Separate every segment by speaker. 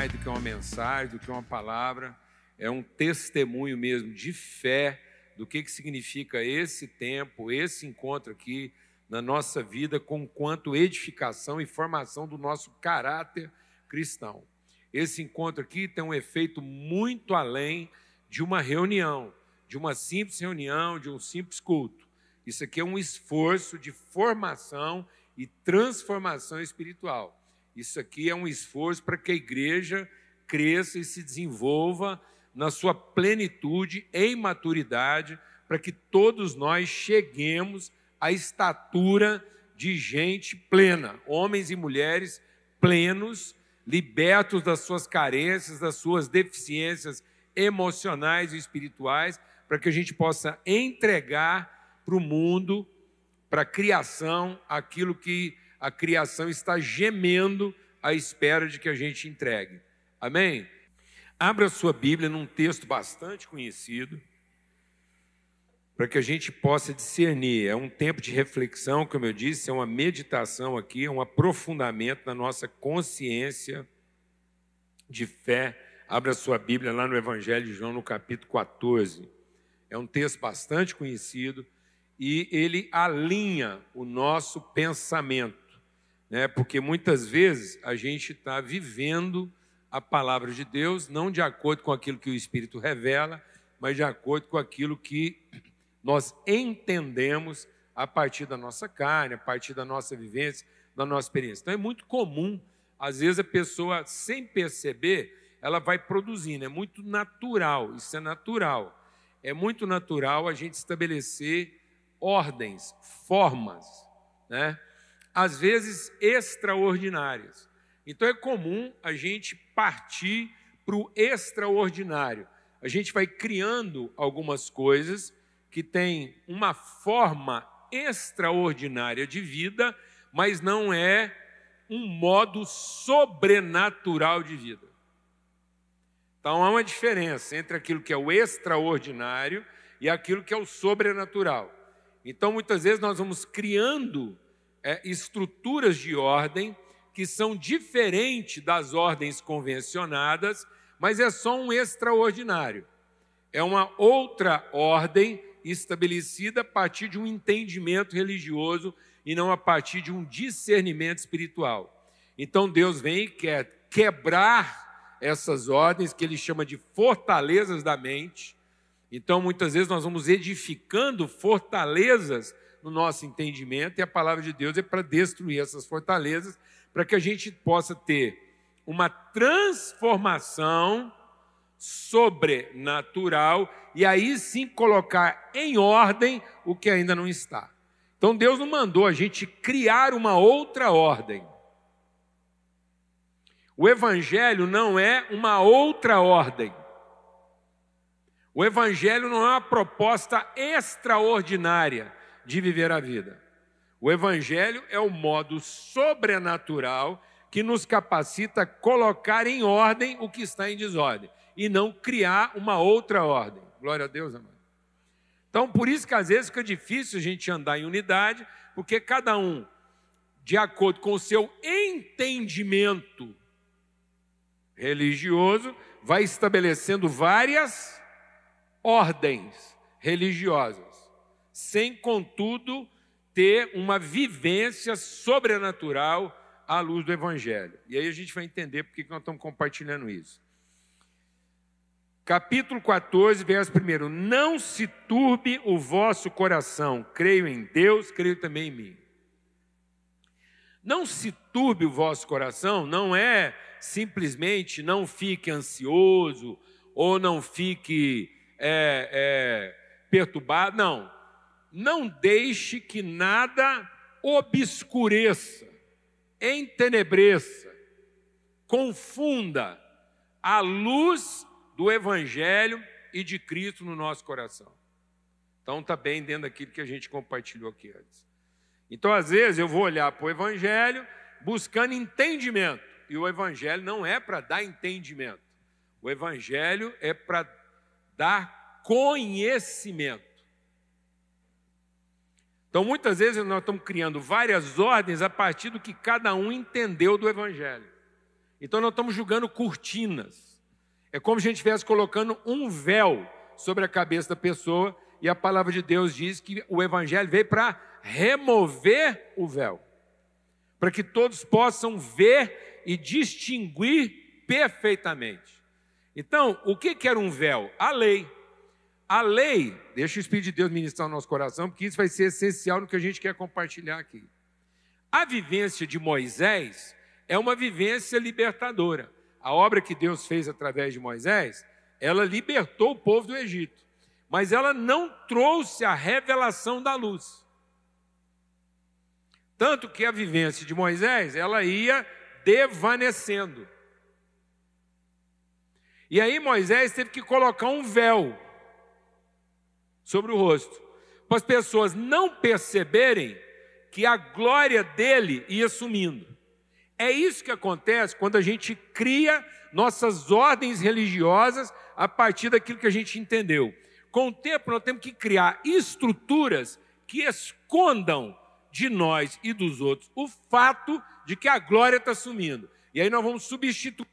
Speaker 1: mais do que uma mensagem, do que uma palavra, é um testemunho mesmo de fé do que, que significa esse tempo, esse encontro aqui na nossa vida, com quanto edificação e formação do nosso caráter cristão. Esse encontro aqui tem um efeito muito além de uma reunião, de uma simples reunião, de um simples culto. Isso aqui é um esforço de formação e transformação espiritual. Isso aqui é um esforço para que a igreja cresça e se desenvolva na sua plenitude, em maturidade, para que todos nós cheguemos à estatura de gente plena, homens e mulheres plenos, libertos das suas carências, das suas deficiências emocionais e espirituais, para que a gente possa entregar para o mundo, para a criação, aquilo que a criação está gemendo à espera de que a gente entregue. Amém? Abra sua Bíblia num texto bastante conhecido, para que a gente possa discernir. É um tempo de reflexão, como eu disse, é uma meditação aqui, é um aprofundamento na nossa consciência de fé. Abra sua Bíblia lá no Evangelho de João, no capítulo 14. É um texto bastante conhecido e ele alinha o nosso pensamento, né? porque muitas vezes a gente está vivendo a palavra de Deus, não de acordo com aquilo que o Espírito revela, mas de acordo com aquilo que nós entendemos a partir da nossa carne, a partir da nossa vivência, da nossa experiência. Então é muito comum, às vezes a pessoa, sem perceber, ela vai produzindo, é muito natural, isso é natural. É muito natural a gente estabelecer ordens, formas, né? Às vezes extraordinárias. Então é comum a gente partir para o extraordinário. A gente vai criando algumas coisas que têm uma forma extraordinária de vida, mas não é um modo sobrenatural de vida. Então há uma diferença entre aquilo que é o extraordinário e aquilo que é o sobrenatural. Então muitas vezes nós vamos criando é, estruturas de ordem que são diferentes das ordens convencionadas, mas é só um extraordinário. É uma outra ordem estabelecida a partir de um entendimento religioso e não a partir de um discernimento espiritual. Então Deus vem e quer quebrar essas ordens que ele chama de fortalezas da mente. Então muitas vezes nós vamos edificando fortalezas no nosso entendimento e a palavra de Deus é para destruir essas fortalezas para que a gente possa ter uma transformação sobrenatural e aí sim colocar em ordem o que ainda não está. Então Deus não mandou a gente criar uma outra ordem. O Evangelho não é uma outra ordem. O Evangelho não é uma proposta extraordinária de viver a vida. O Evangelho é o modo sobrenatural que nos capacita a colocar em ordem o que está em desordem e não criar uma outra ordem. Glória a Deus, amado. Então, por isso que às vezes fica difícil a gente andar em unidade, porque cada um, de acordo com o seu entendimento religioso, vai estabelecendo várias ordens religiosas, sem, contudo, ter uma vivência sobrenatural à luz do Evangelho. E aí a gente vai entender por que nós estamos compartilhando isso. Capítulo 14, verso 1: Não se turbe o vosso coração, creio em Deus, creio também em mim. Não se turbe o vosso coração, não é simplesmente não fique ansioso ou não fique é, é, perturbado, não não deixe que nada obscureça, entenebreça, confunda a luz do Evangelho e de Cristo no nosso coração. Então está bem dentro daquilo que a gente compartilhou aqui antes. Então, às vezes, eu vou olhar para o Evangelho buscando entendimento. E o Evangelho não é para dar entendimento. O Evangelho é para dar conhecimento. Então, muitas vezes nós estamos criando várias ordens a partir do que cada um entendeu do Evangelho. Então, nós estamos julgando cortinas. É como se a gente estivesse colocando um véu sobre a cabeça da pessoa, e a palavra de Deus diz que o Evangelho veio para remover o véu, para que todos possam ver e distinguir perfeitamente. Então, o que era um véu? A lei. A lei, deixa o Espírito de Deus ministrar no nosso coração, porque isso vai ser essencial no que a gente quer compartilhar aqui. A vivência de Moisés é uma vivência libertadora. A obra que Deus fez através de Moisés, ela libertou o povo do Egito, mas ela não trouxe a revelação da luz. Tanto que a vivência de Moisés, ela ia devanecendo. E aí Moisés teve que colocar um véu sobre o rosto, para as pessoas não perceberem que a glória dele ia sumindo. É isso que acontece quando a gente cria nossas ordens religiosas a partir daquilo que a gente entendeu. Com o tempo, nós temos que criar estruturas que escondam de nós e dos outros o fato de que a glória está sumindo. E aí nós vamos substituir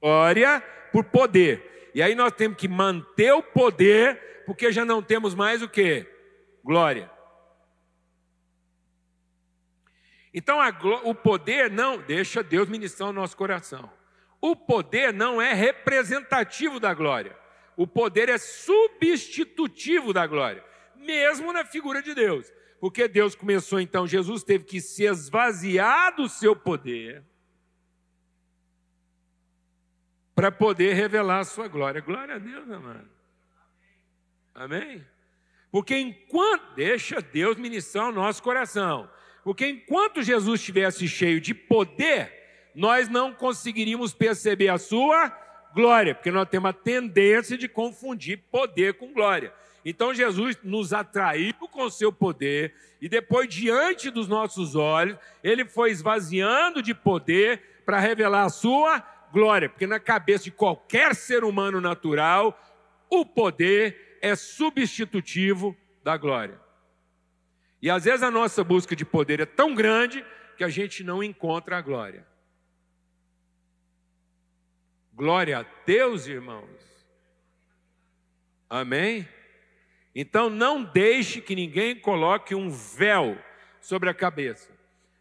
Speaker 1: glória por poder. E aí nós temos que manter o poder porque já não temos mais o que? Glória. Então o poder não, deixa Deus ministrar o nosso coração. O poder não é representativo da glória. O poder é substitutivo da glória, mesmo na figura de Deus. Porque Deus começou então, Jesus teve que se esvaziar do seu poder para poder revelar a sua glória. Glória a Deus, amado. Amém? Porque enquanto, deixa Deus ministrar o nosso coração, porque enquanto Jesus estivesse cheio de poder, nós não conseguiríamos perceber a sua glória, porque nós temos a tendência de confundir poder com glória. Então Jesus nos atraiu com seu poder e depois diante dos nossos olhos, ele foi esvaziando de poder para revelar a sua glória, porque na cabeça de qualquer ser humano natural, o poder é substitutivo da glória. E às vezes a nossa busca de poder é tão grande que a gente não encontra a glória. Glória a Deus, irmãos. Amém? Então não deixe que ninguém coloque um véu sobre a cabeça.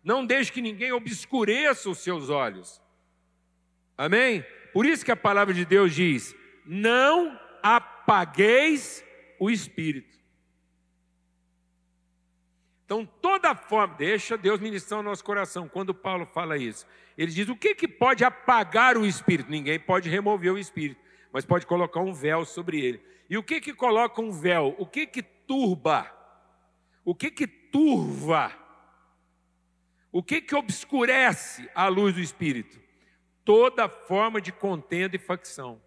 Speaker 1: Não deixe que ninguém obscureça os seus olhos. Amém? Por isso que a palavra de Deus diz: não apagueis o espírito. Então, toda forma, deixa Deus ministrar o nosso coração quando Paulo fala isso. Ele diz: o que, que pode apagar o espírito? Ninguém pode remover o espírito, mas pode colocar um véu sobre ele. E o que, que coloca um véu? O que, que turba? O que, que turva? O que, que obscurece a luz do espírito? Toda forma de contenda e facção.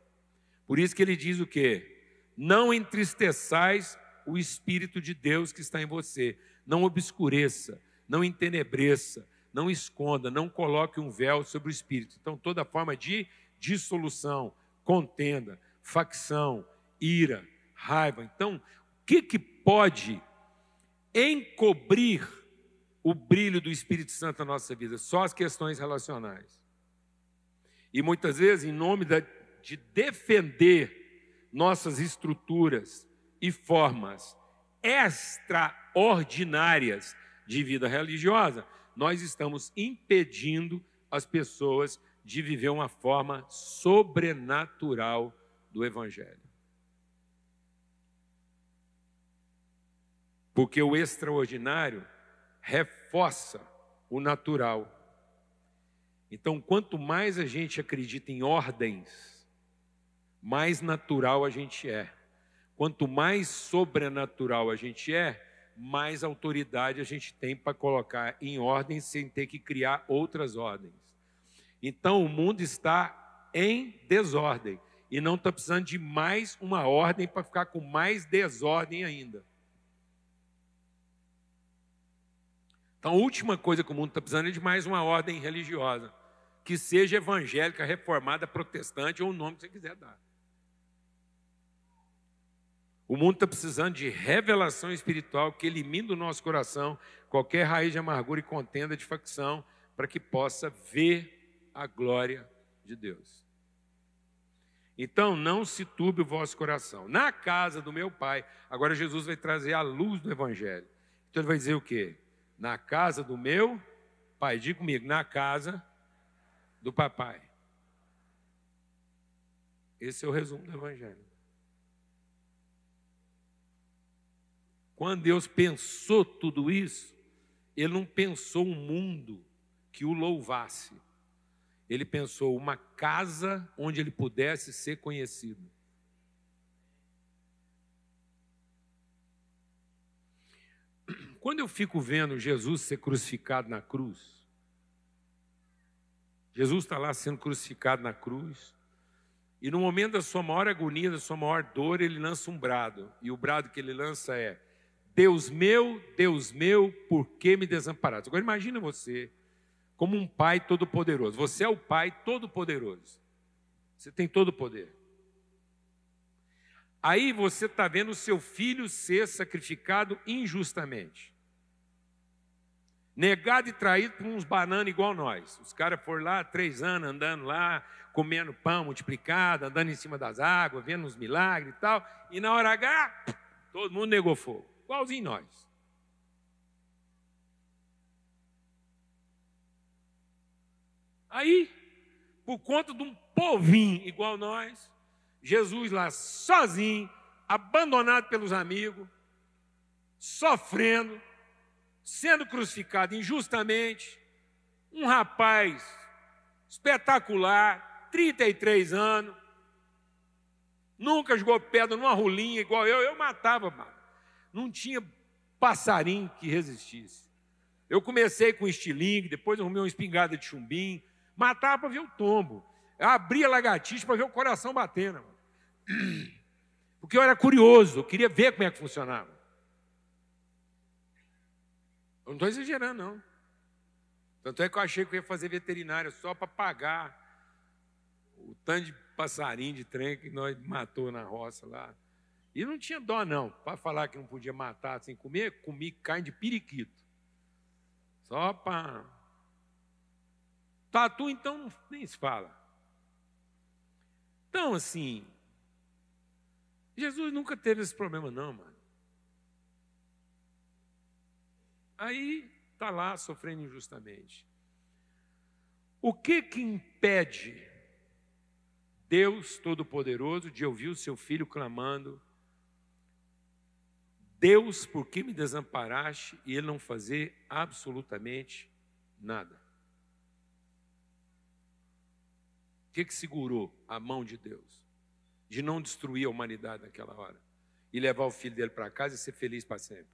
Speaker 1: Por isso que ele diz o quê? Não entristeçais o Espírito de Deus que está em você. Não obscureça, não entenebreça, não esconda, não coloque um véu sobre o Espírito. Então, toda forma de dissolução, contenda, facção, ira, raiva. Então, o que, que pode encobrir o brilho do Espírito Santo na nossa vida? Só as questões relacionais. E muitas vezes, em nome da, de defender nossas estruturas e formas extraordinárias de vida religiosa, nós estamos impedindo as pessoas de viver uma forma sobrenatural do Evangelho. Porque o extraordinário reforça o natural. Então, quanto mais a gente acredita em ordens, mais natural a gente é. Quanto mais sobrenatural a gente é, mais autoridade a gente tem para colocar em ordem sem ter que criar outras ordens. Então o mundo está em desordem e não está precisando de mais uma ordem para ficar com mais desordem ainda. Então a última coisa que o mundo está precisando é de mais uma ordem religiosa, que seja evangélica, reformada, protestante ou o nome que você quiser dar. O mundo está precisando de revelação espiritual que elimine do nosso coração qualquer raiz de amargura e contenda de facção, para que possa ver a glória de Deus. Então, não se turbe o vosso coração. Na casa do meu pai, agora Jesus vai trazer a luz do Evangelho. Então, ele vai dizer o quê? Na casa do meu pai. Diga comigo, na casa do papai. Esse é o resumo do Evangelho. Quando Deus pensou tudo isso, Ele não pensou um mundo que o louvasse. Ele pensou uma casa onde ele pudesse ser conhecido. Quando eu fico vendo Jesus ser crucificado na cruz, Jesus está lá sendo crucificado na cruz, e no momento da sua maior agonia, da sua maior dor, ele lança um brado, e o brado que ele lança é: Deus meu, Deus meu, por que me desamparaste? Agora imagina você, como um pai todo-poderoso. Você é o pai todo-poderoso. Você tem todo o poder. Aí você está vendo o seu filho ser sacrificado injustamente. Negado e traído por uns bananas igual nós. Os caras foram lá três anos andando lá, comendo pão multiplicado, andando em cima das águas, vendo os milagres e tal. E na hora H, todo mundo negou fogo igualzinho nós. Aí, por conta de um povinho igual nós, Jesus lá sozinho, abandonado pelos amigos, sofrendo, sendo crucificado injustamente, um rapaz espetacular, 33 anos, nunca jogou pedra numa rolinha igual eu, eu matava, mano não tinha passarinho que resistisse. Eu comecei com estilingue, depois arrumei uma espingarda de chumbim, matava para ver o tombo. Eu abria lagartixa para ver o coração batendo. Porque eu era curioso, eu queria ver como é que funcionava. Eu não estou exagerando, não. Tanto é que eu achei que eu ia fazer veterinária só para pagar o tanto de passarinho de trem que nós matou na roça lá. E não tinha dó, não. Para falar que não podia matar sem comer, comi carne de periquito. Só para. Tatu, então, nem se fala. Então, assim. Jesus nunca teve esse problema, não, mano. Aí está lá sofrendo injustamente. O que que impede Deus Todo-Poderoso de ouvir o seu filho clamando Deus, por que me desamparaste? E ele não fazer absolutamente nada. O que, que segurou a mão de Deus? De não destruir a humanidade naquela hora. E levar o filho dele para casa e ser feliz para sempre.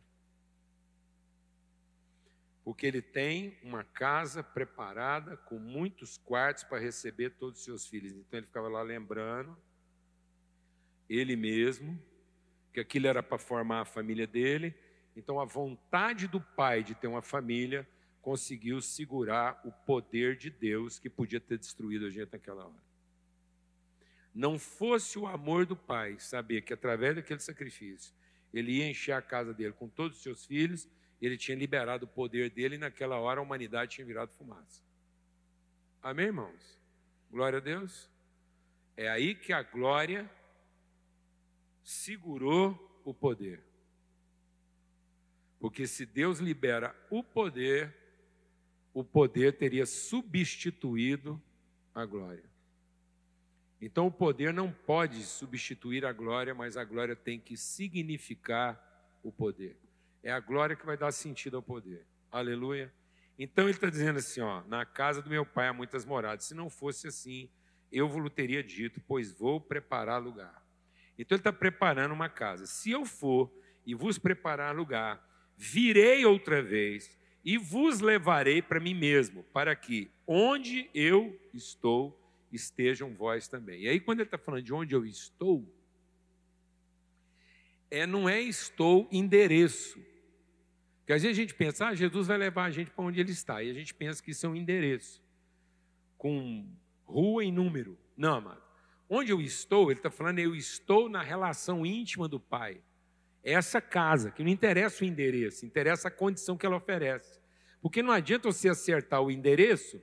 Speaker 1: Porque ele tem uma casa preparada com muitos quartos para receber todos os seus filhos. Então ele ficava lá lembrando, ele mesmo, que aquilo era para formar a família dele. Então, a vontade do pai de ter uma família conseguiu segurar o poder de Deus que podia ter destruído a gente naquela hora. Não fosse o amor do pai saber que através daquele sacrifício ele ia encher a casa dele com todos os seus filhos, ele tinha liberado o poder dele e naquela hora a humanidade tinha virado fumaça. Amém, irmãos? Glória a Deus. É aí que a glória segurou o poder. Porque se Deus libera o poder, o poder teria substituído a glória. Então o poder não pode substituir a glória, mas a glória tem que significar o poder. É a glória que vai dar sentido ao poder. Aleluia. Então ele está dizendo assim: ó, na casa do meu pai há muitas moradas. Se não fosse assim, eu vos teria dito, pois vou preparar lugar. Então ele está preparando uma casa. Se eu for e vos preparar lugar, virei outra vez e vos levarei para mim mesmo, para que onde eu estou estejam vós também. E aí, quando ele está falando de onde eu estou, é, não é estou endereço. Porque às vezes a gente pensa, ah, Jesus vai levar a gente para onde ele está. E a gente pensa que isso é um endereço, com rua e número. Não, amado. Onde eu estou, ele está falando, eu estou na relação íntima do Pai. É essa casa, que não interessa o endereço, interessa a condição que ela oferece. Porque não adianta você acertar o endereço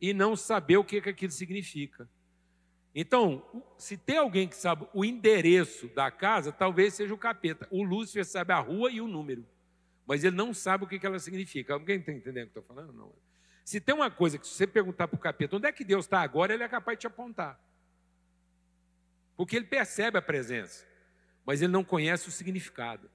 Speaker 1: e não saber o que, que aquilo significa. Então, se tem alguém que sabe o endereço da casa, talvez seja o capeta. O Lúcifer sabe a rua e o número, mas ele não sabe o que, que ela significa. Alguém está entendendo o que eu estou falando? Não. Se tem uma coisa que se você perguntar para o capeta onde é que Deus está agora, ele é capaz de te apontar. Porque ele percebe a presença, mas ele não conhece o significado.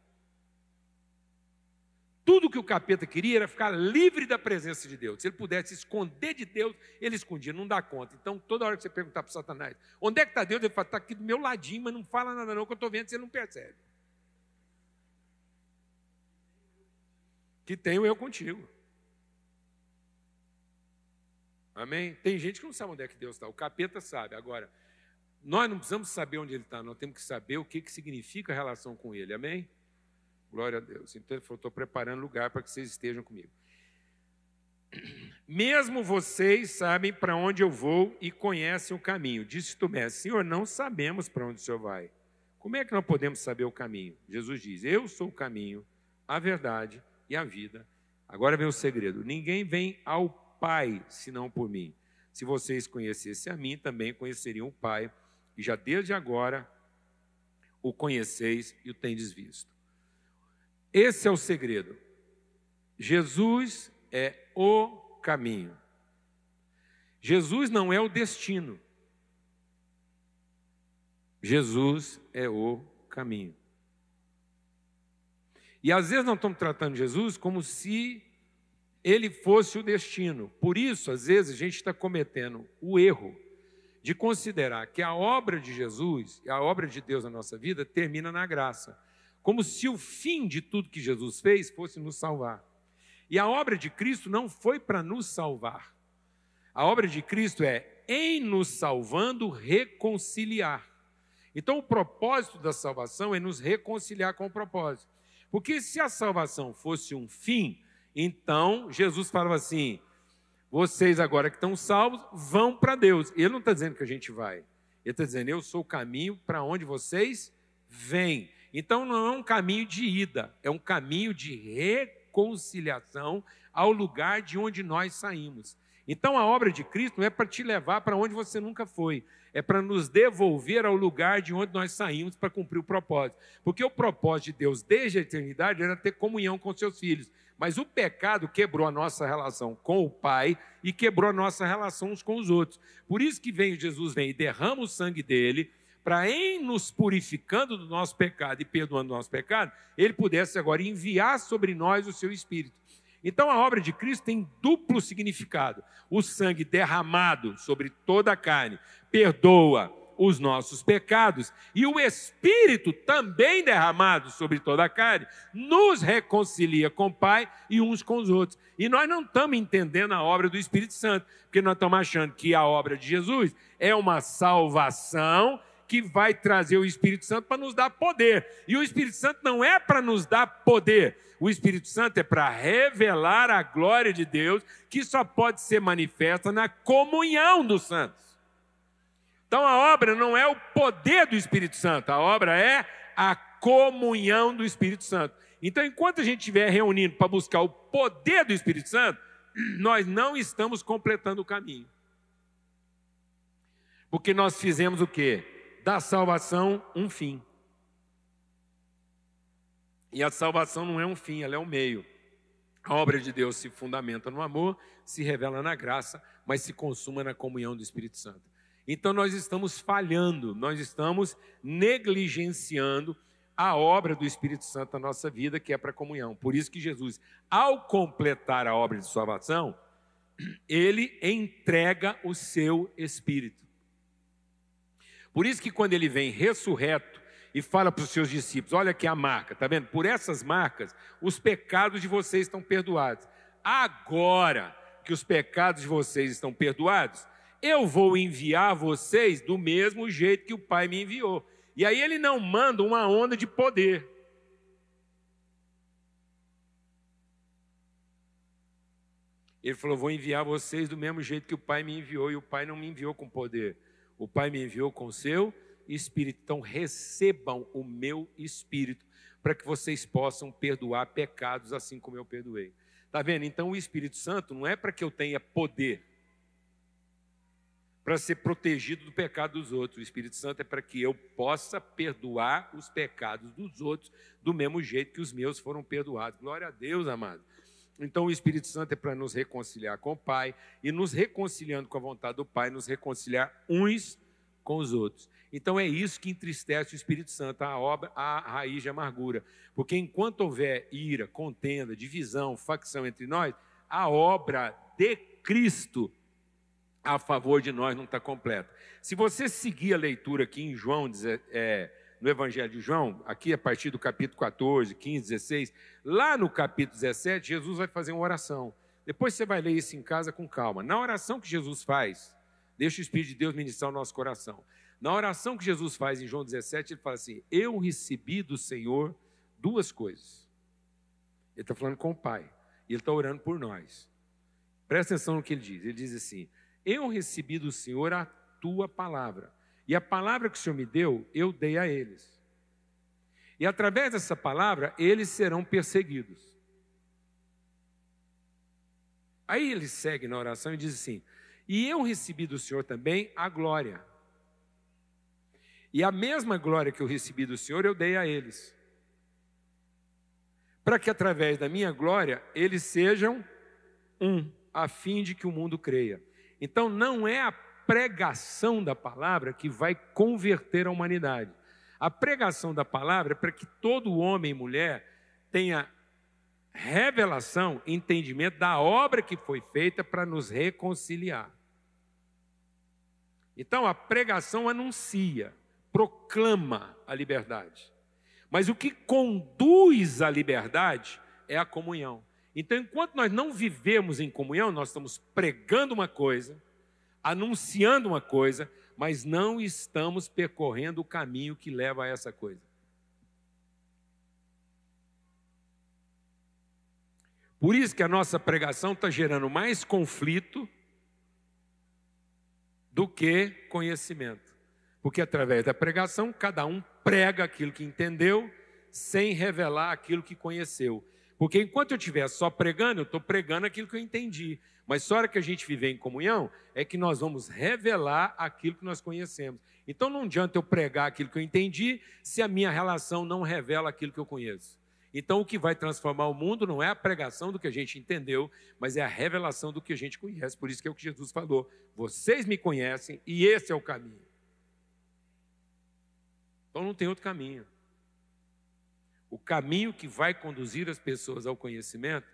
Speaker 1: Tudo que o capeta queria era ficar livre da presença de Deus. Se ele pudesse esconder de Deus, ele escondia, não dá conta. Então, toda hora que você perguntar para Satanás, onde é que está Deus? Ele fala, está aqui do meu ladinho, mas não fala nada não, que eu estou vendo, você não percebe. Que tenho eu contigo. Amém? Tem gente que não sabe onde é que Deus está. O capeta sabe. Agora, nós não precisamos saber onde ele está, nós temos que saber o que, que significa a relação com ele. Amém? Glória a Deus. Então ele falou: estou preparando lugar para que vocês estejam comigo. Mesmo vocês sabem para onde eu vou e conhecem o caminho. Disse Tomé: Senhor, não sabemos para onde o Senhor vai. Como é que nós podemos saber o caminho? Jesus diz: Eu sou o caminho, a verdade e a vida. Agora vem o segredo: ninguém vem ao Pai senão por mim. Se vocês conhecessem a mim, também conheceriam o Pai, e já desde agora o conheceis e o tendes visto. Esse é o segredo. Jesus é o caminho. Jesus não é o destino. Jesus é o caminho. E às vezes nós estamos tratando Jesus como se ele fosse o destino. Por isso, às vezes, a gente está cometendo o erro de considerar que a obra de Jesus, a obra de Deus na nossa vida, termina na graça como se o fim de tudo que Jesus fez fosse nos salvar. E a obra de Cristo não foi para nos salvar. A obra de Cristo é, em nos salvando, reconciliar. Então, o propósito da salvação é nos reconciliar com o propósito. Porque se a salvação fosse um fim, então Jesus falava assim: vocês agora que estão salvos, vão para Deus. Ele não está dizendo que a gente vai. Ele está dizendo: eu sou o caminho para onde vocês vêm. Então não é um caminho de ida, é um caminho de reconciliação ao lugar de onde nós saímos. Então a obra de Cristo não é para te levar para onde você nunca foi, é para nos devolver ao lugar de onde nós saímos para cumprir o propósito. Porque o propósito de Deus desde a eternidade era ter comunhão com seus filhos. Mas o pecado quebrou a nossa relação com o Pai e quebrou a nossa relação uns com os outros. Por isso que vem Jesus vem e derrama o sangue dele para em nos purificando do nosso pecado e perdoando o nosso pecado, ele pudesse agora enviar sobre nós o seu Espírito. Então a obra de Cristo tem duplo significado. O sangue derramado sobre toda a carne perdoa os nossos pecados, e o Espírito também derramado sobre toda a carne nos reconcilia com o Pai e uns com os outros. E nós não estamos entendendo a obra do Espírito Santo, porque nós estamos achando que a obra de Jesus é uma salvação que vai trazer o Espírito Santo para nos dar poder. E o Espírito Santo não é para nos dar poder. O Espírito Santo é para revelar a glória de Deus, que só pode ser manifesta na comunhão dos santos. Então a obra não é o poder do Espírito Santo, a obra é a comunhão do Espírito Santo. Então, enquanto a gente estiver reunindo para buscar o poder do Espírito Santo, nós não estamos completando o caminho. Porque nós fizemos o quê? da salvação um fim. E a salvação não é um fim, ela é um meio. A obra de Deus se fundamenta no amor, se revela na graça, mas se consuma na comunhão do Espírito Santo. Então nós estamos falhando, nós estamos negligenciando a obra do Espírito Santo na nossa vida, que é para comunhão. Por isso que Jesus, ao completar a obra de salvação, ele entrega o seu Espírito. Por isso que quando ele vem ressurreto e fala para os seus discípulos: olha aqui a marca, tá vendo? Por essas marcas, os pecados de vocês estão perdoados. Agora que os pecados de vocês estão perdoados, eu vou enviar vocês do mesmo jeito que o Pai me enviou. E aí ele não manda uma onda de poder. Ele falou: Vou enviar vocês do mesmo jeito que o Pai me enviou, e o Pai não me enviou com poder O Pai me enviou com seu espírito. Então recebam o meu espírito para que vocês possam perdoar pecados assim como eu perdoei. Tá vendo? Então o Espírito Santo não é para que eu tenha poder para ser protegido do pecado dos outros. O Espírito Santo é para que eu possa perdoar os pecados dos outros do mesmo jeito que os meus foram perdoados. Glória a Deus, amado. Então o Espírito Santo é para nos reconciliar com o Pai e nos reconciliando com a vontade do Pai, nos reconciliar uns com os outros. Então é isso que entristece o Espírito Santo, a obra, a raiz de amargura. Porque enquanto houver ira, contenda, divisão, facção entre nós, a obra de Cristo a favor de nós não está completa. Se você seguir a leitura aqui em João, é, no Evangelho de João, aqui a partir do capítulo 14, 15, 16, lá no capítulo 17, Jesus vai fazer uma oração. Depois você vai ler isso em casa com calma. Na oração que Jesus faz, deixa o Espírito de Deus ministrar o nosso coração. Na oração que Jesus faz em João 17, ele fala assim: Eu recebi do Senhor duas coisas. Ele está falando com o Pai, e ele está orando por nós. Presta atenção no que ele diz. Ele diz assim: Eu recebi do Senhor a tua palavra, e a palavra que o Senhor me deu, eu dei a eles. E através dessa palavra, eles serão perseguidos. Aí ele segue na oração e diz assim: E eu recebi do Senhor também a glória. E a mesma glória que eu recebi do Senhor, eu dei a eles. Para que através da minha glória eles sejam um, a fim de que o mundo creia. Então não é a pregação da palavra que vai converter a humanidade. A pregação da palavra é para que todo homem e mulher tenha revelação, entendimento da obra que foi feita para nos reconciliar. Então a pregação anuncia, proclama a liberdade. Mas o que conduz à liberdade é a comunhão. Então, enquanto nós não vivemos em comunhão, nós estamos pregando uma coisa, anunciando uma coisa, mas não estamos percorrendo o caminho que leva a essa coisa. Por isso que a nossa pregação está gerando mais conflito do que conhecimento. Porque através da pregação, cada um prega aquilo que entendeu, sem revelar aquilo que conheceu. Porque enquanto eu estiver só pregando, eu estou pregando aquilo que eu entendi. Mas só hora que a gente viver em comunhão, é que nós vamos revelar aquilo que nós conhecemos. Então não adianta eu pregar aquilo que eu entendi, se a minha relação não revela aquilo que eu conheço. Então o que vai transformar o mundo não é a pregação do que a gente entendeu, mas é a revelação do que a gente conhece. Por isso que é o que Jesus falou: vocês me conhecem e esse é o caminho. Então não tem outro caminho. O caminho que vai conduzir as pessoas ao conhecimento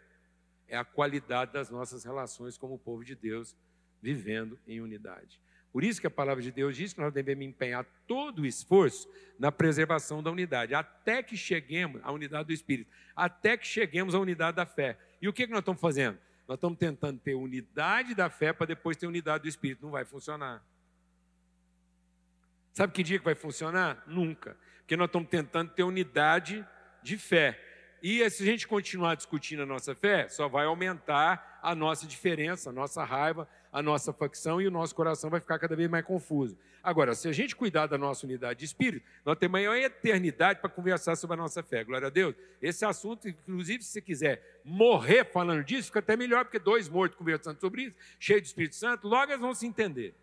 Speaker 1: é a qualidade das nossas relações como povo de Deus, vivendo em unidade. Por isso que a palavra de Deus diz que nós devemos empenhar todo o esforço na preservação da unidade, até que cheguemos à unidade do Espírito, até que cheguemos à unidade da fé. E o que, que nós estamos fazendo? Nós estamos tentando ter unidade da fé para depois ter unidade do Espírito. Não vai funcionar. Sabe que dia que vai funcionar? Nunca. Porque nós estamos tentando ter unidade de fé. E se a gente continuar discutindo a nossa fé, só vai aumentar a nossa diferença, a nossa raiva, a nossa facção e o nosso coração vai ficar cada vez mais confuso. Agora, se a gente cuidar da nossa unidade de espírito, nós temos maior eternidade para conversar sobre a nossa fé. Glória a Deus. Esse assunto, inclusive, se você quiser morrer falando disso, fica até melhor, porque dois mortos conversando sobre isso, cheio do Espírito Santo, logo eles vão se entender.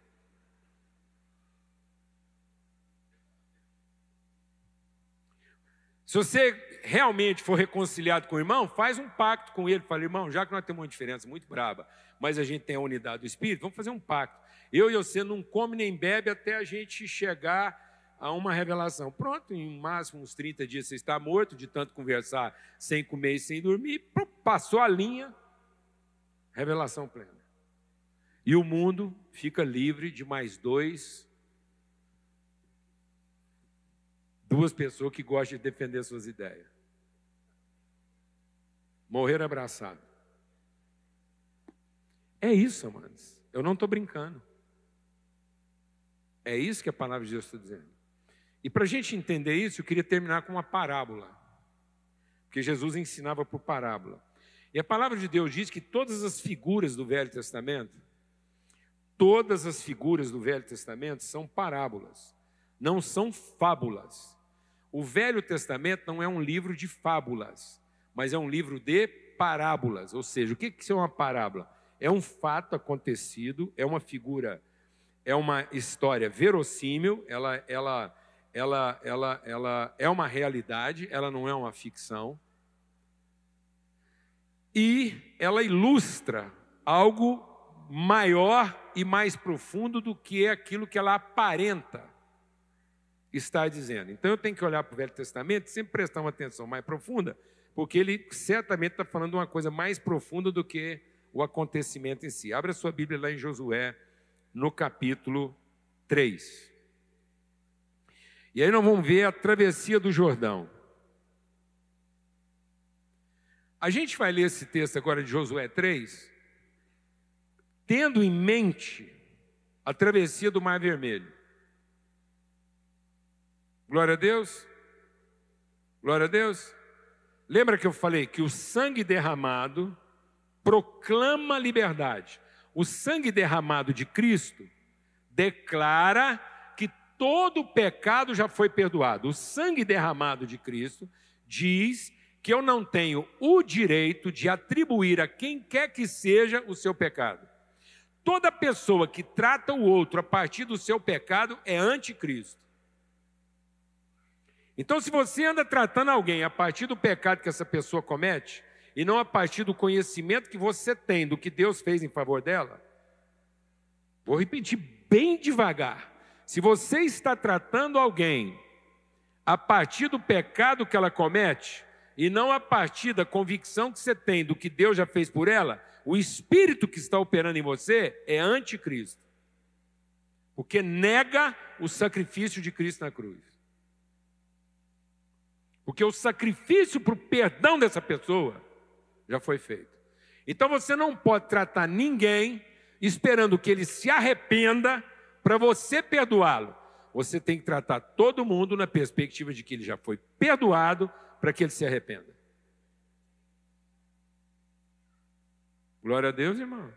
Speaker 1: Se você realmente for reconciliado com o irmão, faz um pacto com ele. Fala, irmão, já que nós temos uma diferença muito braba, mas a gente tem a unidade do Espírito, vamos fazer um pacto. Eu e você não come nem bebe até a gente chegar a uma revelação. Pronto, em máximo uns 30 dias você está morto, de tanto conversar sem comer e sem dormir. Passou a linha, revelação plena. E o mundo fica livre de mais dois Duas pessoas que gostam de defender suas ideias. Morrer abraçado. É isso, amados. Eu não estou brincando. É isso que a palavra de Deus está dizendo. E para a gente entender isso, eu queria terminar com uma parábola. Porque Jesus ensinava por parábola. E a palavra de Deus diz que todas as figuras do Velho Testamento, Todas as figuras do Velho Testamento são parábolas, não são fábulas. O Velho Testamento não é um livro de fábulas, mas é um livro de parábolas. Ou seja, o que é uma parábola? É um fato acontecido, é uma figura, é uma história verossímil, ela, ela, ela, ela, ela é uma realidade, ela não é uma ficção. E ela ilustra algo maior e mais profundo do que aquilo que ela aparenta estar dizendo. Então eu tenho que olhar para o Velho Testamento e sempre prestar uma atenção mais profunda, porque ele certamente está falando uma coisa mais profunda do que o acontecimento em si. Abra sua Bíblia lá em Josué, no capítulo 3. E aí nós vamos ver a travessia do Jordão. A gente vai ler esse texto agora de Josué 3, tendo em mente a travessia do Mar Vermelho. Glória a Deus. Glória a Deus. Lembra que eu falei que o sangue derramado proclama liberdade. O sangue derramado de Cristo declara que todo pecado já foi perdoado. O sangue derramado de Cristo diz que eu não tenho o direito de atribuir a quem quer que seja o seu pecado. Toda pessoa que trata o outro a partir do seu pecado é anticristo. Então, se você anda tratando alguém a partir do pecado que essa pessoa comete, e não a partir do conhecimento que você tem do que Deus fez em favor dela, vou repetir bem devagar. Se você está tratando alguém a partir do pecado que ela comete, e não a partir da convicção que você tem do que Deus já fez por ela, o espírito que está operando em você é anticristo. Porque nega o sacrifício de Cristo na cruz. Porque o sacrifício para o perdão dessa pessoa já foi feito. Então você não pode tratar ninguém esperando que ele se arrependa para você perdoá-lo. Você tem que tratar todo mundo na perspectiva de que ele já foi perdoado para que ele se arrependa. Glória a Deus, irmãos.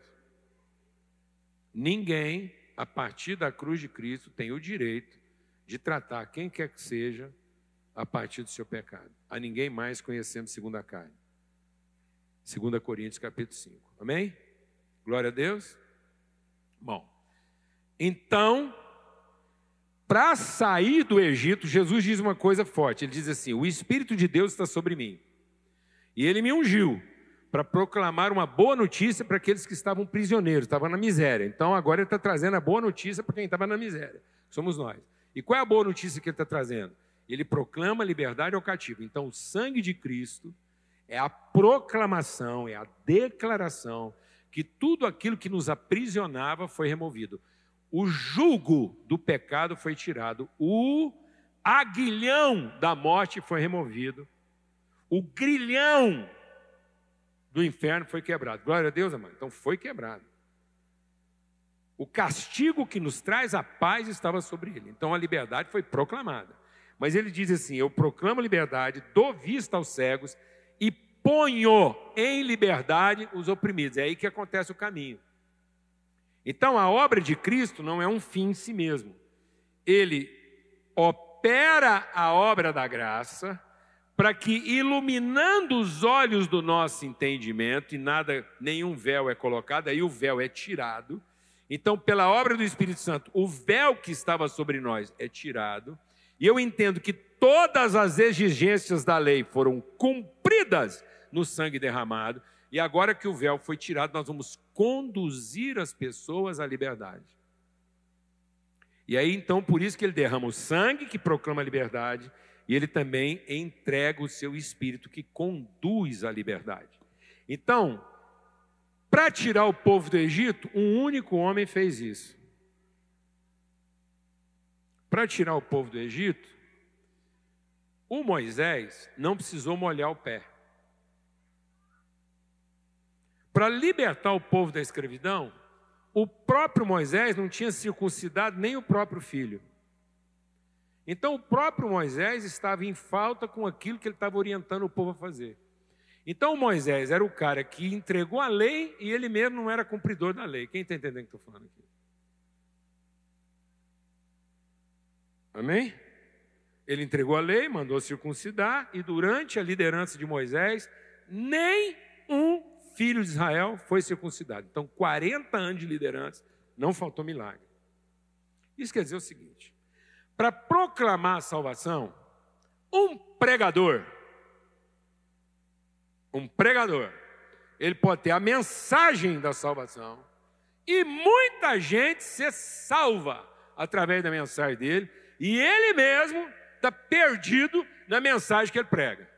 Speaker 1: Ninguém, a partir da cruz de Cristo, tem o direito de tratar quem quer que seja a partir do seu pecado. A ninguém mais conhecendo segundo a carne. 2 Coríntios capítulo 5. Amém? Glória a Deus. Bom, então, para sair do Egito, Jesus diz uma coisa forte. Ele diz assim: O Espírito de Deus está sobre mim. E ele me ungiu para proclamar uma boa notícia para aqueles que estavam prisioneiros, estavam na miséria. Então agora ele está trazendo a boa notícia para quem estava na miséria. Somos nós. E qual é a boa notícia que ele está trazendo? Ele proclama liberdade ao cativo. Então o sangue de Cristo é a proclamação, é a declaração que tudo aquilo que nos aprisionava foi removido. O jugo do pecado foi tirado, o aguilhão da morte foi removido, o grilhão do inferno foi quebrado. Glória a Deus, amado. Então foi quebrado. O castigo que nos traz a paz estava sobre ele. Então a liberdade foi proclamada. Mas ele diz assim: Eu proclamo liberdade, dou vista aos cegos e ponho em liberdade os oprimidos. É aí que acontece o caminho. Então a obra de Cristo não é um fim em si mesmo. Ele opera a obra da graça para que iluminando os olhos do nosso entendimento e nada, nenhum véu é colocado, aí o véu é tirado. Então, pela obra do Espírito Santo, o véu que estava sobre nós é tirado. E eu entendo que todas as exigências da lei foram cumpridas no sangue derramado. E agora que o véu foi tirado, nós vamos conduzir as pessoas à liberdade. E aí, então, por isso que ele derrama o sangue que proclama a liberdade e ele também entrega o seu espírito que conduz à liberdade. Então, para tirar o povo do Egito, um único homem fez isso. Para tirar o povo do Egito, o Moisés não precisou molhar o pé. Para libertar o povo da escravidão, o próprio Moisés não tinha circuncidado nem o próprio filho. Então o próprio Moisés estava em falta com aquilo que ele estava orientando o povo a fazer. Então Moisés era o cara que entregou a lei e ele mesmo não era cumpridor da lei. Quem está entendendo o que estou falando aqui? Amém? Ele entregou a lei, mandou circuncidar, e durante a liderança de Moisés, nem um filho de Israel foi circuncidado. Então, 40 anos de liderança, não faltou milagre. Isso quer dizer o seguinte: para proclamar a salvação, um pregador, um pregador, ele pode ter a mensagem da salvação, e muita gente se salva através da mensagem dele, e ele mesmo está perdido na mensagem que ele prega.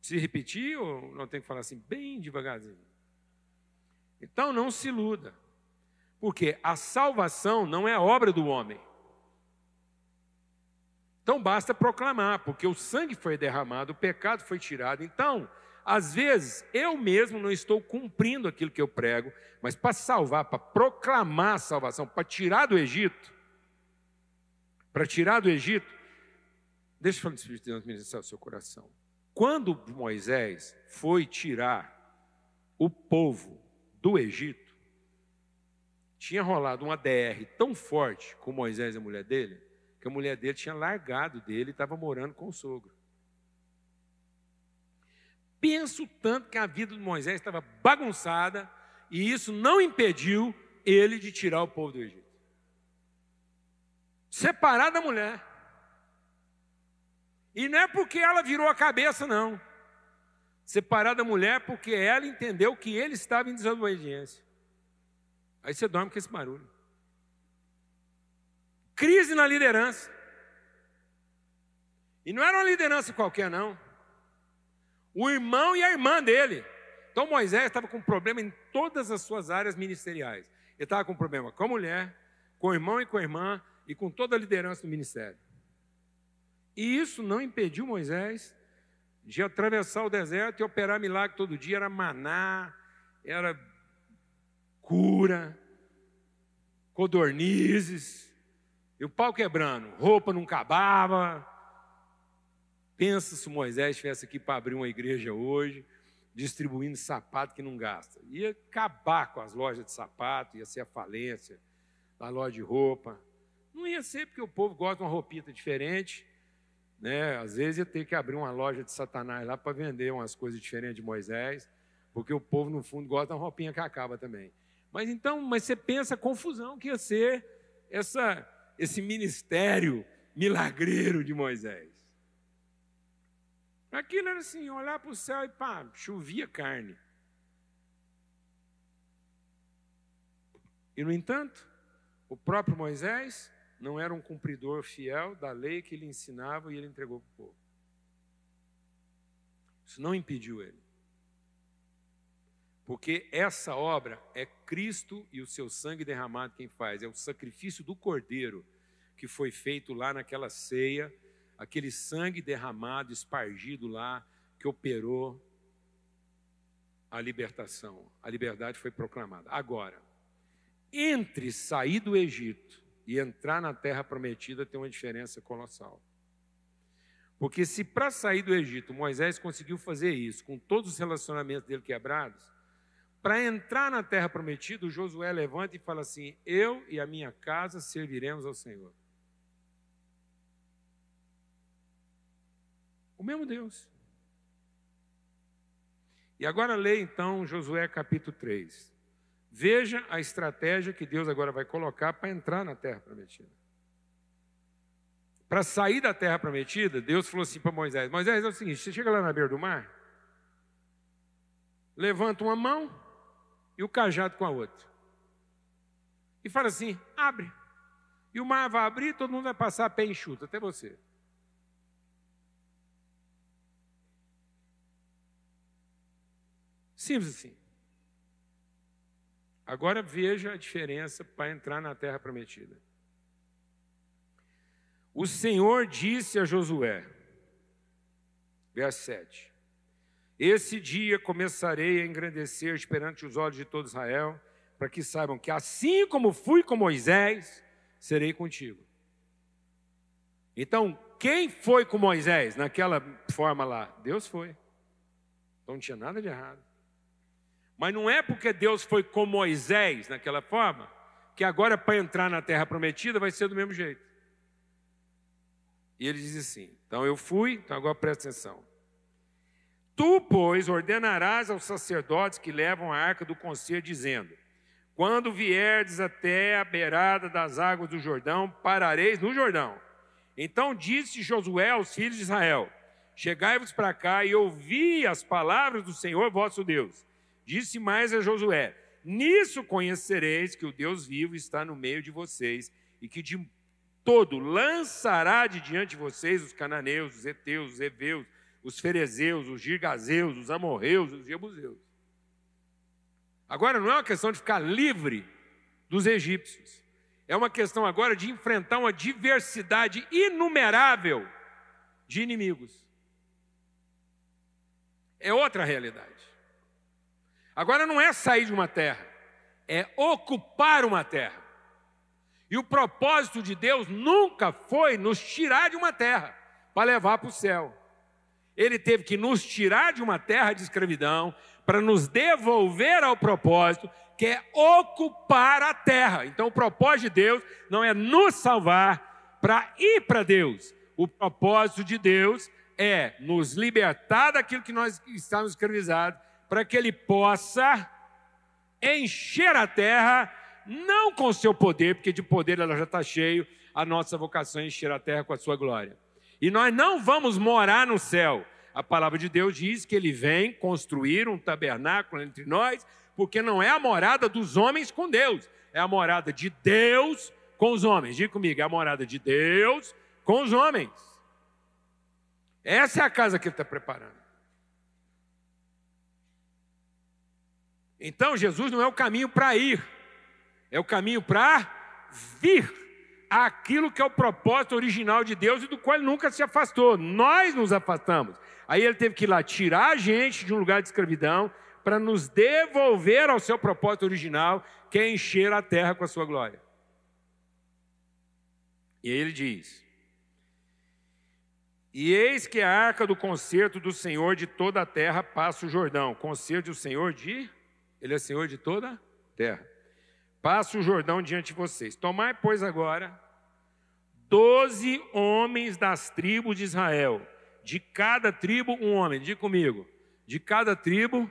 Speaker 1: Se repetir ou não tem que falar assim, bem devagarzinho? Então não se iluda, porque a salvação não é obra do homem. Então basta proclamar, porque o sangue foi derramado, o pecado foi tirado. Então, às vezes, eu mesmo não estou cumprindo aquilo que eu prego, mas para salvar, para proclamar a salvação, para tirar do Egito, para tirar do Egito, deixa eu falar do Espírito de Deus ministrar o seu coração. Quando Moisés foi tirar o povo do Egito, tinha rolado uma DR tão forte com Moisés e a mulher dele, que a mulher dele tinha largado dele e estava morando com o sogro. Penso tanto que a vida de Moisés estava bagunçada e isso não impediu ele de tirar o povo do Egito. Separar da mulher. E não é porque ela virou a cabeça, não. Separar da mulher porque ela entendeu que ele estava em desobediência. Aí você dorme com esse barulho. Crise na liderança. E não era uma liderança qualquer, não. O irmão e a irmã dele. Então Moisés estava com problema em todas as suas áreas ministeriais. Ele estava com problema com a mulher, com o irmão e com a irmã e com toda a liderança do ministério. E isso não impediu Moisés de atravessar o deserto e operar milagre todo dia. Era maná, era cura, codornizes, e o pau quebrando, roupa não acabava. Pensa se Moisés estivesse aqui para abrir uma igreja hoje, distribuindo sapato que não gasta. Ia acabar com as lojas de sapato, ia ser a falência da loja de roupa. Não ia ser porque o povo gosta de uma roupita diferente. Né? Às vezes ia ter que abrir uma loja de Satanás lá para vender umas coisas diferentes de Moisés, porque o povo, no fundo, gosta de uma roupinha que acaba também. Mas então, mas você pensa a confusão que ia ser essa esse ministério milagreiro de Moisés. Aquilo era assim, olhar para o céu e pá, chovia carne. E, no entanto, o próprio Moisés não era um cumpridor fiel da lei que ele ensinava e ele entregou para o povo. Isso não impediu ele. Porque essa obra é Cristo e o seu sangue derramado quem faz, é o sacrifício do cordeiro que foi feito lá naquela ceia, aquele sangue derramado, espargido lá, que operou a libertação. A liberdade foi proclamada. Agora, entre sair do Egito e entrar na terra prometida tem uma diferença colossal. Porque se para sair do Egito Moisés conseguiu fazer isso, com todos os relacionamentos dele quebrados, para entrar na terra prometida, Josué levanta e fala assim: Eu e a minha casa serviremos ao Senhor. O mesmo Deus. E agora leia então Josué capítulo 3. Veja a estratégia que Deus agora vai colocar para entrar na terra prometida. Para sair da terra prometida, Deus falou assim para Moisés: Moisés, é o seguinte, você chega lá na beira do mar, levanta uma mão e o cajado com a outra. E fala assim: abre. E o mar vai abrir, todo mundo vai passar a pé enxuto, até você. Simples assim. Agora veja a diferença para entrar na terra prometida. O Senhor disse a Josué, verso 7: esse dia começarei a engrandecer perante os olhos de todo Israel, para que saibam que assim como fui com Moisés, serei contigo. Então, quem foi com Moisés naquela forma lá? Deus foi. Então não tinha nada de errado. Mas não é porque Deus foi com Moisés naquela forma, que agora para entrar na terra prometida vai ser do mesmo jeito. E ele diz assim: então eu fui, então agora presta atenção. Tu, pois, ordenarás aos sacerdotes que levam a arca do conselho, dizendo: Quando vierdes até a beirada das águas do Jordão, parareis no Jordão. Então disse Josué aos filhos de Israel: Chegai-vos para cá e ouvi as palavras do Senhor vosso Deus. Disse mais a Josué: Nisso conhecereis que o Deus vivo está no meio de vocês e que de todo lançará de diante de vocês os cananeus, os heteus, os heveus, os ferezeus, os girgazeus, os amorreus, os jebuseus. Agora não é uma questão de ficar livre dos egípcios. É uma questão agora de enfrentar uma diversidade inumerável de inimigos. É outra realidade. Agora não é sair de uma terra, é ocupar uma terra. E o propósito de Deus nunca foi nos tirar de uma terra para levar para o céu. Ele teve que nos tirar de uma terra de escravidão para nos devolver ao propósito que é ocupar a terra. Então, o propósito de Deus não é nos salvar para ir para Deus. O propósito de Deus é nos libertar daquilo que nós estamos escravizados, para que Ele possa encher a terra, não com o seu poder, porque de poder ela já está cheio, a nossa vocação é encher a terra com a sua glória. E nós não vamos morar no céu. A palavra de Deus diz que Ele vem construir um tabernáculo entre nós porque não é a morada dos homens com Deus, é a morada de Deus com os homens. Diga comigo, é a morada de Deus com os homens. Essa é a casa que ele está preparando. Então, Jesus não é o caminho para ir, é o caminho para vir aquilo que é o propósito original de Deus e do qual ele nunca se afastou. Nós nos afastamos. Aí ele teve que ir lá tirar a gente de um lugar de escravidão para nos devolver ao seu propósito original, que é encher a terra com a sua glória. E ele diz: E eis que a arca do concerto do Senhor de toda a terra passa o Jordão. Concerto do Senhor de. Ele é Senhor de toda a terra. Passa o Jordão diante de vocês. Tomai, pois, agora doze homens das tribos de Israel. De cada tribo, um homem. Diga comigo. De cada tribo,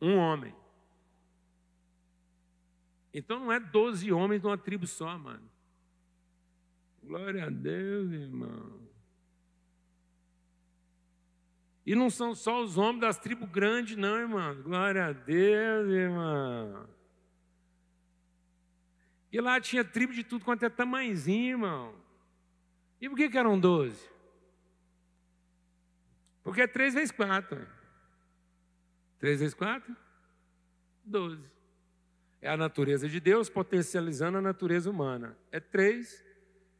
Speaker 1: um homem. Então não é doze homens numa tribo só, mano. Glória a Deus, irmão. E não são só os homens das tribos grandes, não, irmão. Glória a Deus, irmão. E lá tinha tribo de tudo quanto é tamanhozinho, irmão. E por que, que eram doze? Porque é três vezes quatro. 3 vezes 4? 12. É a natureza de Deus potencializando a natureza humana. É 3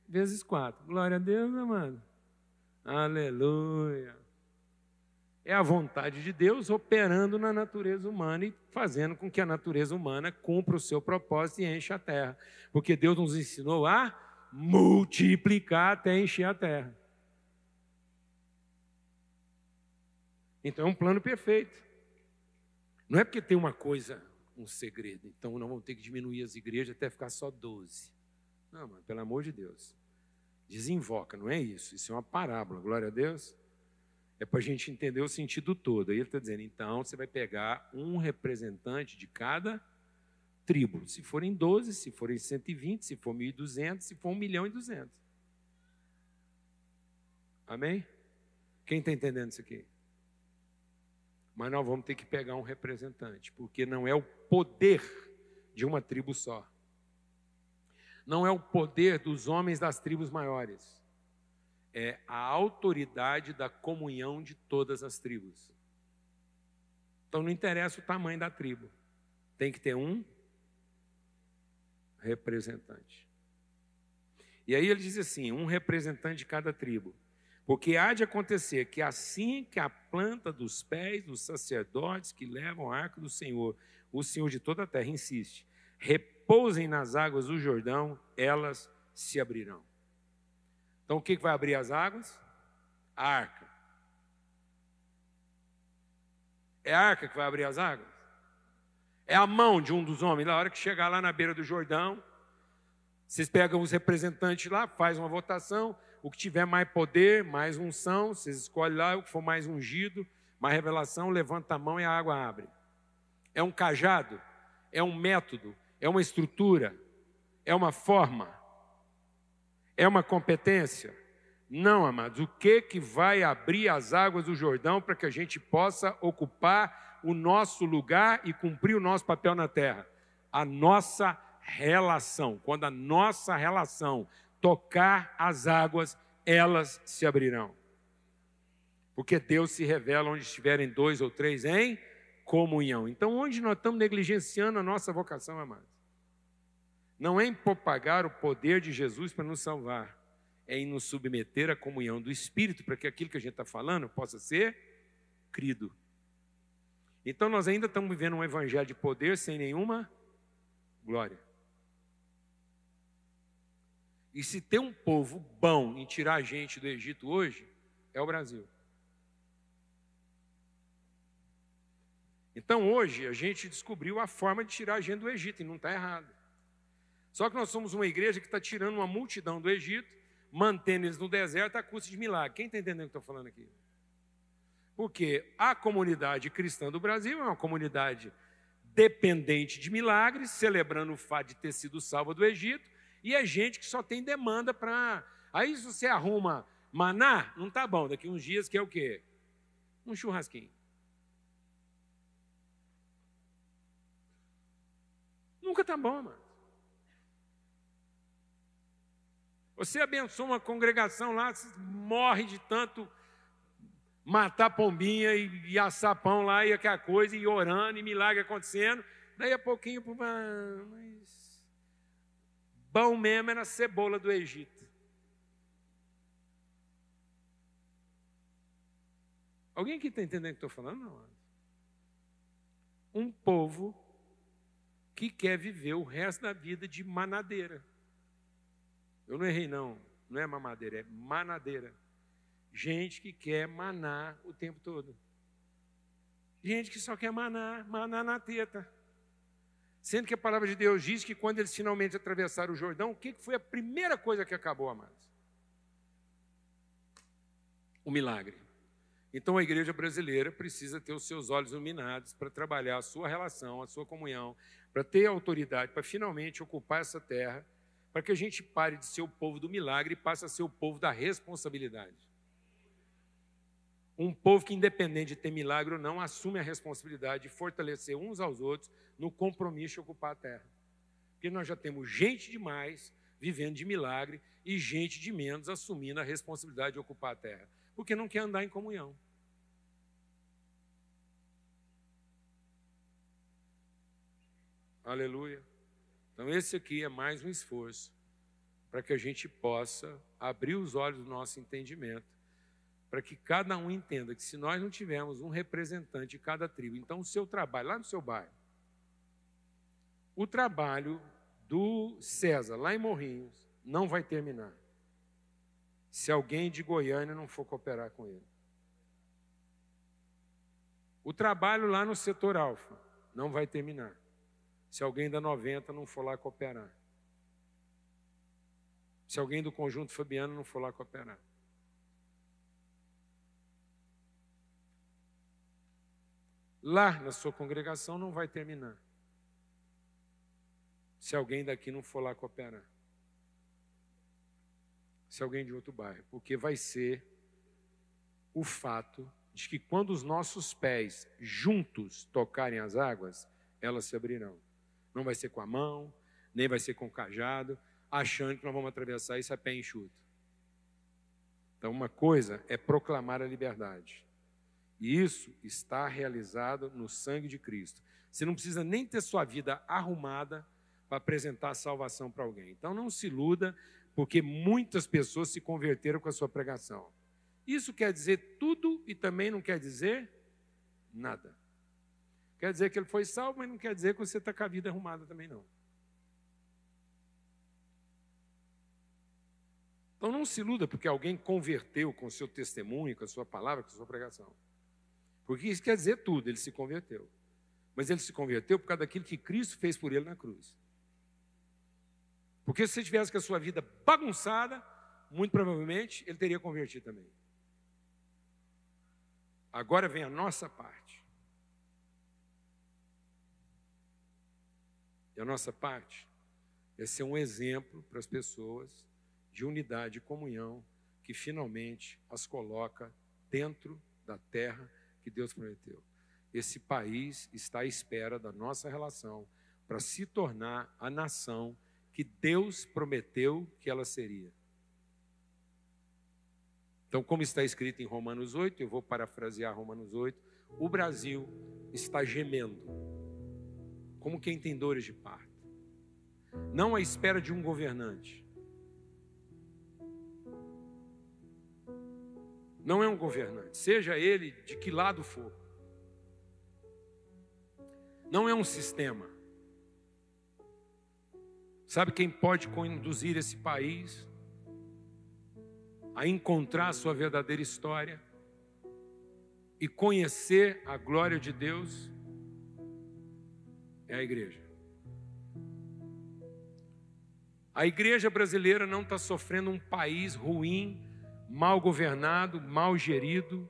Speaker 1: vezes 4. Glória a Deus, amado. Aleluia. É a vontade de Deus operando na natureza humana e fazendo com que a natureza humana cumpra o seu propósito e encha a terra. Porque Deus nos ensinou a multiplicar até encher a terra. Então é um plano perfeito. Não é porque tem uma coisa, um segredo, então não vamos ter que diminuir as igrejas até ficar só 12. Não, mano, pelo amor de Deus. Desinvoca, não é isso. Isso é uma parábola, glória a Deus. É para a gente entender o sentido todo. Aí ele está dizendo, então você vai pegar um representante de cada tribo. Se forem 12, se forem 120, se for 1.200, se for 1 milhão e 200. Amém? Quem está entendendo isso aqui? mas nós vamos ter que pegar um representante, porque não é o poder de uma tribo só. Não é o poder dos homens das tribos maiores. É a autoridade da comunhão de todas as tribos. Então não interessa o tamanho da tribo. Tem que ter um representante. E aí ele diz assim: um representante de cada tribo. Porque há de acontecer que assim que a planta dos pés dos sacerdotes que levam a arca do Senhor, o Senhor de toda a terra insiste, repousem nas águas do Jordão, elas se abrirão. Então o que vai abrir as águas? A arca. É a arca que vai abrir as águas? É a mão de um dos homens. Na hora que chegar lá na beira do Jordão, vocês pegam os representantes lá, faz uma votação, o que tiver mais poder, mais unção, vocês escolhem lá, o que for mais ungido, mais revelação, levanta a mão e a água abre. É um cajado, é um método, é uma estrutura, é uma forma, é uma competência. Não, amados, o que que vai abrir as águas do Jordão para que a gente possa ocupar o nosso lugar e cumprir o nosso papel na terra? A nossa relação. Quando a nossa relação tocar as águas, elas se abrirão. Porque Deus se revela onde estiverem dois ou três em comunhão. Então, onde nós estamos negligenciando a nossa vocação, amados? Não é em propagar o poder de Jesus para nos salvar, é em nos submeter à comunhão do Espírito, para que aquilo que a gente está falando possa ser crido. Então, nós ainda estamos vivendo um evangelho de poder sem nenhuma glória. E se tem um povo bom em tirar a gente do Egito hoje, é o Brasil. Então hoje a gente descobriu a forma de tirar a gente do Egito e não está errado. Só que nós somos uma igreja que está tirando uma multidão do Egito, mantendo eles no deserto a custa de milagre. Quem está entendendo o que eu estou falando aqui? Porque a comunidade cristã do Brasil é uma comunidade dependente de milagres, celebrando o fato de ter sido salva do Egito, e é gente que só tem demanda para. Aí, se você arruma maná, não está bom. Daqui uns dias que é o quê? Um churrasquinho. Nunca está bom, mano. Você abençoa uma congregação lá, morre de tanto matar pombinha e, e assar pão lá e aquela coisa, e orando, e milagre acontecendo. Daí a pouquinho, mas bom mesmo era a cebola do Egito. Alguém aqui está entendendo o que estou falando? Não. Um povo que quer viver o resto da vida de manadeira. Eu não errei, não. Não é mamadeira, é manadeira. Gente que quer manar o tempo todo. Gente que só quer manar, manar na teta. Sendo que a palavra de Deus diz que quando eles finalmente atravessaram o Jordão, o que foi a primeira coisa que acabou, amados? O milagre. Então a igreja brasileira precisa ter os seus olhos iluminados para trabalhar a sua relação, a sua comunhão, para ter autoridade, para finalmente ocupar essa terra, para que a gente pare de ser o povo do milagre e passe a ser o povo da responsabilidade. Um povo que, independente de ter milagre ou não, assume a responsabilidade de fortalecer uns aos outros no compromisso de ocupar a terra. Porque nós já temos gente demais vivendo de milagre e gente de menos assumindo a responsabilidade de ocupar a terra, porque não quer andar em comunhão. Aleluia. Então, esse aqui é mais um esforço para que a gente possa abrir os olhos do nosso entendimento, para que cada um entenda que se nós não tivermos um representante de cada tribo, então o seu trabalho, lá no seu bairro, o trabalho do César, lá em Morrinhos, não vai terminar. Se alguém de Goiânia não for cooperar com ele. O trabalho lá no setor alfa não vai terminar se alguém da 90 não for lá cooperar. Se alguém do conjunto Fabiano não for lá cooperar. Lá na sua congregação não vai terminar. Se alguém daqui não for lá cooperar. Se alguém de outro bairro. Porque vai ser o fato de que quando os nossos pés juntos tocarem as águas, elas se abrirão. Não vai ser com a mão, nem vai ser com o cajado, achando que nós vamos atravessar isso a pé enxuto. Então, uma coisa é proclamar a liberdade. E isso está realizado no sangue de Cristo. Você não precisa nem ter sua vida arrumada para apresentar salvação para alguém. Então, não se iluda, porque muitas pessoas se converteram com a sua pregação. Isso quer dizer tudo e também não quer dizer nada. Quer dizer que ele foi salvo, mas não quer dizer que você está com a vida arrumada também não. Então não se iluda porque alguém converteu com o seu testemunho, com a sua palavra, com a sua pregação. Porque isso quer dizer tudo, ele se converteu. Mas ele se converteu por causa daquilo que Cristo fez por ele na cruz. Porque se você tivesse com a sua vida bagunçada, muito provavelmente ele teria convertido também. Agora vem a nossa parte. E a nossa parte é ser um exemplo para as pessoas de unidade e comunhão que finalmente as coloca dentro da terra que Deus prometeu. Esse país está à espera da nossa relação para se tornar a nação que Deus prometeu que ela seria. Então, como está escrito em Romanos 8, eu vou parafrasear Romanos 8, o Brasil está gemendo, como quem tem dores de parto, não à espera de um governante. Não é um governante, seja ele de que lado for. Não é um sistema. Sabe quem pode conduzir esse país a encontrar a sua verdadeira história e conhecer a glória de Deus? É a igreja. A igreja brasileira não está sofrendo um país ruim, mal governado, mal gerido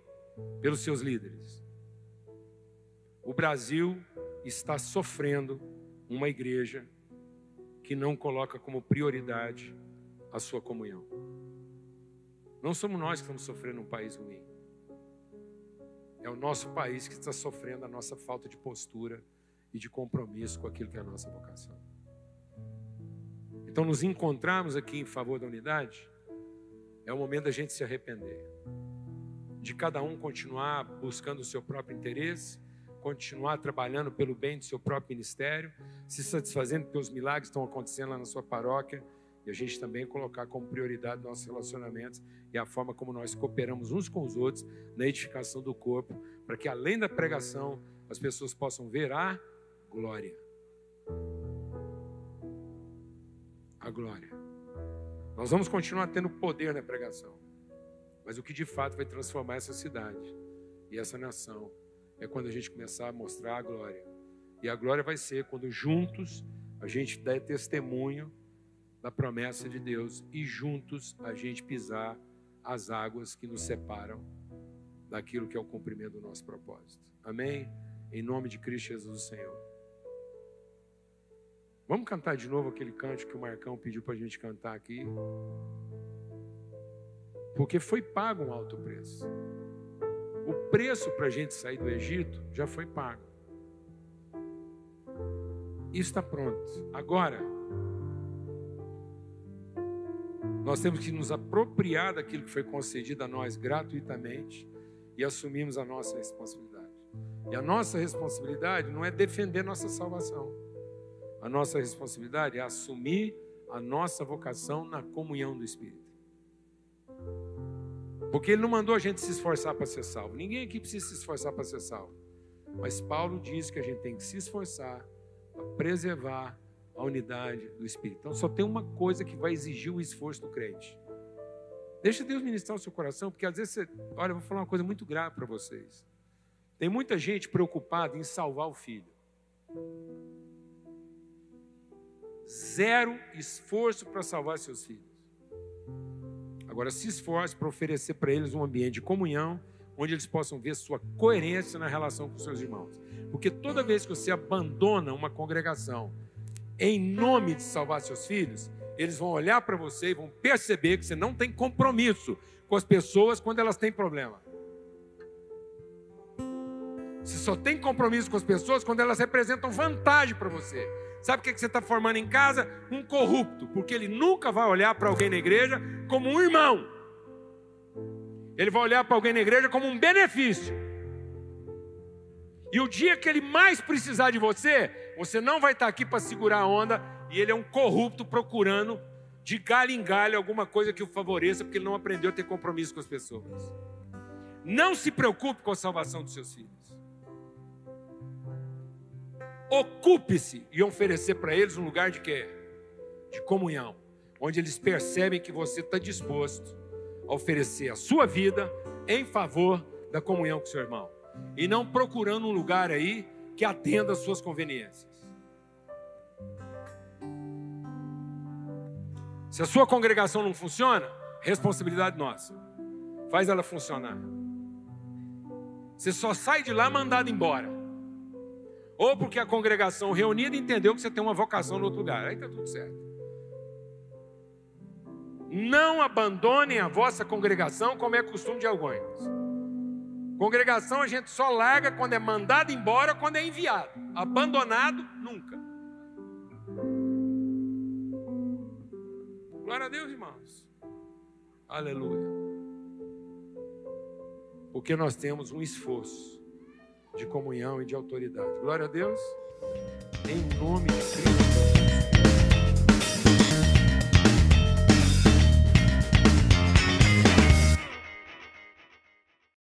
Speaker 1: pelos seus líderes. O Brasil está sofrendo uma igreja que não coloca como prioridade a sua comunhão. Não somos nós que estamos sofrendo um país ruim. É o nosso país que está sofrendo a nossa falta de postura e de compromisso com aquilo que é a nossa vocação. Então, nos encontrarmos aqui em favor da unidade, é o momento da gente se arrepender, de cada um continuar buscando o seu próprio interesse continuar trabalhando pelo bem do seu próprio ministério, se satisfazendo porque os milagres estão acontecendo lá na sua paróquia, e a gente também colocar como prioridade nossos relacionamentos e a forma como nós cooperamos uns com os outros na edificação do corpo, para que além da pregação as pessoas possam ver a glória. A glória. Nós vamos continuar tendo poder na pregação, mas o que de fato vai transformar essa cidade e essa nação é quando a gente começar a mostrar a glória. E a glória vai ser quando juntos a gente der testemunho da promessa de Deus e juntos a gente pisar as águas que nos separam daquilo que é o cumprimento do nosso propósito. Amém? Em nome de Cristo Jesus, Senhor. Vamos cantar de novo aquele canto que o Marcão pediu para a gente cantar aqui. Porque foi pago um alto preço. O preço para a gente sair do Egito já foi pago. Isso está pronto. Agora, nós temos que nos apropriar daquilo que foi concedido a nós gratuitamente e assumirmos a nossa responsabilidade. E a nossa responsabilidade não é defender nossa salvação. A nossa responsabilidade é assumir a nossa vocação na comunhão do Espírito. Porque ele não mandou a gente se esforçar para ser salvo. Ninguém aqui precisa se esforçar para ser salvo. Mas Paulo diz que a gente tem que se esforçar para preservar a unidade do Espírito. Então só tem uma coisa que vai exigir o esforço do crente. Deixa Deus ministrar o seu coração, porque às vezes você. Olha, eu vou falar uma coisa muito grave para vocês. Tem muita gente preocupada em salvar o filho. Zero esforço para salvar seus filhos. Agora, se esforce para oferecer para eles um ambiente de comunhão, onde eles possam ver sua coerência na relação com seus irmãos. Porque toda vez que você abandona uma congregação em nome de salvar seus filhos, eles vão olhar para você e vão perceber que você não tem compromisso com as pessoas quando elas têm problema. Você só tem compromisso com as pessoas quando elas representam vantagem para você. Sabe o que você está formando em casa? Um corrupto, porque ele nunca vai olhar para alguém na igreja como um irmão. Ele vai olhar para alguém na igreja como um benefício. E o dia que ele mais precisar de você, você não vai estar tá aqui para segurar a onda e ele é um corrupto procurando de galho em galho alguma coisa que o favoreça, porque ele não aprendeu a ter compromisso com as pessoas. Não se preocupe com a salvação dos seus filhos. Ocupe-se e oferecer para eles um lugar de quê? De comunhão, onde eles percebem que você está disposto a oferecer a sua vida em favor da comunhão com seu irmão. E não procurando um lugar aí que atenda às suas conveniências. Se a sua congregação não funciona, responsabilidade nossa. Faz ela funcionar. Você só sai de lá mandado embora. Ou porque a congregação reunida entendeu que você tem uma vocação no outro lugar. Aí está tudo certo. Não abandonem a vossa congregação, como é costume de alguns. Congregação a gente só larga quando é mandado embora, quando é enviado. Abandonado, nunca. Glória a Deus, irmãos. Aleluia. Porque nós temos um esforço de comunhão e de autoridade. Glória a Deus. Em nome de Cristo.